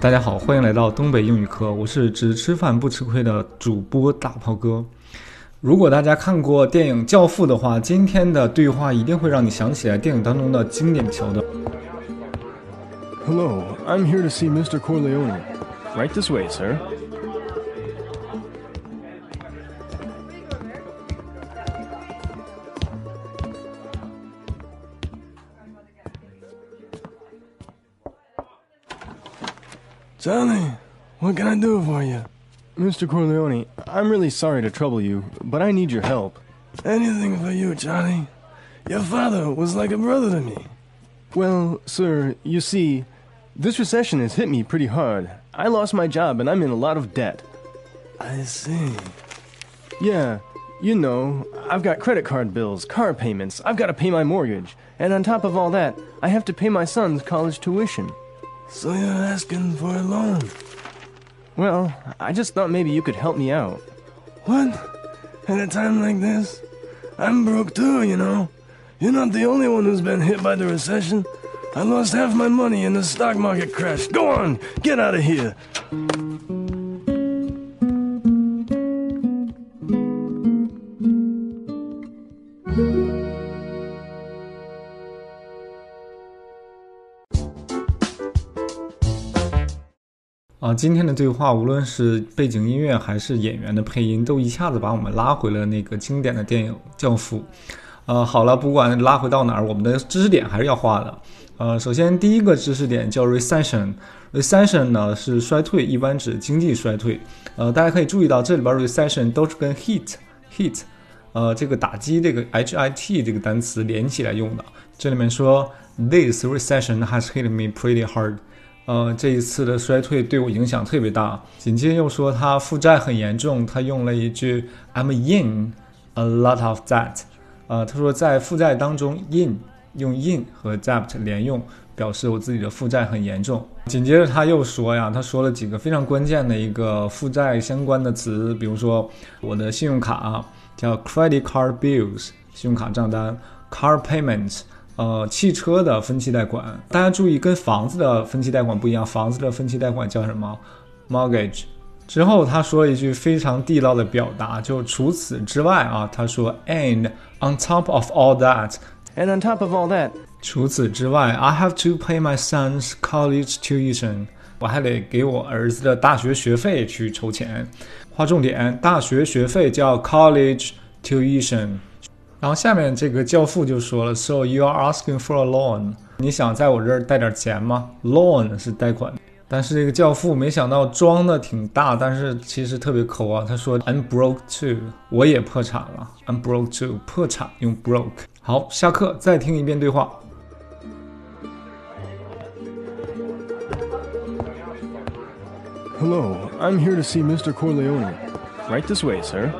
大家好，欢迎来到东北英语课，我是只吃饭不吃亏的主播大炮哥。如果大家看过电影《教父》的话，今天的对话一定会让你想起来电影当中的经典桥段。Hello, I'm here to see Mr. Corleone. Right this way, sir. Johnny, what can I do for you? Mr. Corleone, I'm really sorry to trouble you, but I need your help. Anything for you, Johnny. Your father was like a brother to me. Well, sir, you see, this recession has hit me pretty hard. I lost my job and I'm in a lot of debt. I see. Yeah, you know, I've got credit card bills, car payments, I've got to pay my mortgage, and on top of all that, I have to pay my son's college tuition. So you're asking for a loan? Well, I just thought maybe you could help me out. What? At a time like this? I'm broke too, you know. You're not the only one who's been hit by the recession. I lost half my money in the stock market crash. Go on, get out of here. 啊，今天的对话，无论是背景音乐还是演员的配音，都一下子把我们拉回了那个经典的电影《教父》。呃，好了，不管拉回到哪儿，我们的知识点还是要画的。呃，首先第一个知识点叫 recession。recession 呢是衰退，一般指经济衰退。呃，大家可以注意到这里边 recession 都是跟 hit hit，呃，这个打击这个 h i t 这个单词连起来用的。这里面说 this recession has hit me pretty hard。呃，这一次的衰退对我影响特别大。紧接着又说他负债很严重，他用了一句 I'm in a lot of debt。呃，他说在负债当中 in 用 in 和 debt 连用，表示我自己的负债很严重。紧接着他又说呀，他说了几个非常关键的一个负债相关的词，比如说我的信用卡叫 credit card bills，信用卡账单；car payments。呃，汽车的分期贷款，大家注意，跟房子的分期贷款不一样，房子的分期贷款叫什么？mortgage。之后他说了一句非常地道的表达，就除此之外啊，他说，and on top of all that，And on top of all that, 除此之外，I have to pay my son's college tuition，我还得给我儿子的大学学费去筹钱。划重点，大学学费叫 college tuition。然后下面这个教父就说了，So you are asking for a loan？你想在我这儿贷点钱吗？Loan 是贷款，但是这个教父没想到装的挺大，但是其实特别抠啊。他说 I'm broke too，我也破产了。I'm broke too，破产用 broke。好，下课再听一遍对话。 hello, I'm here to see Mr. Corleone. Right this way, sir.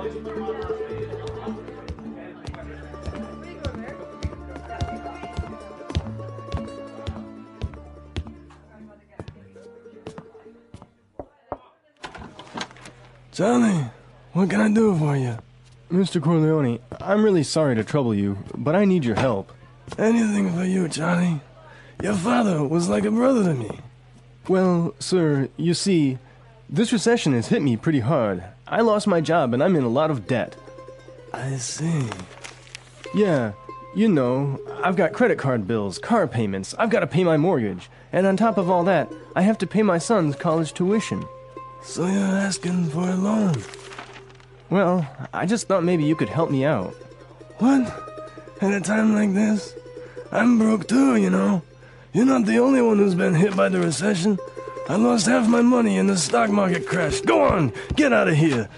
Johnny, what can I do for you? Mr. Corleone, I'm really sorry to trouble you, but I need your help. Anything for you, Johnny. Your father was like a brother to me. Well, sir, you see, this recession has hit me pretty hard. I lost my job and I'm in a lot of debt. I see. Yeah, you know, I've got credit card bills, car payments, I've got to pay my mortgage, and on top of all that, I have to pay my son's college tuition. So you're asking for a loan? Well, I just thought maybe you could help me out. What? At a time like this? I'm broke too, you know. You're not the only one who's been hit by the recession. I lost half my money in the stock market crash. Go on, get out of here.《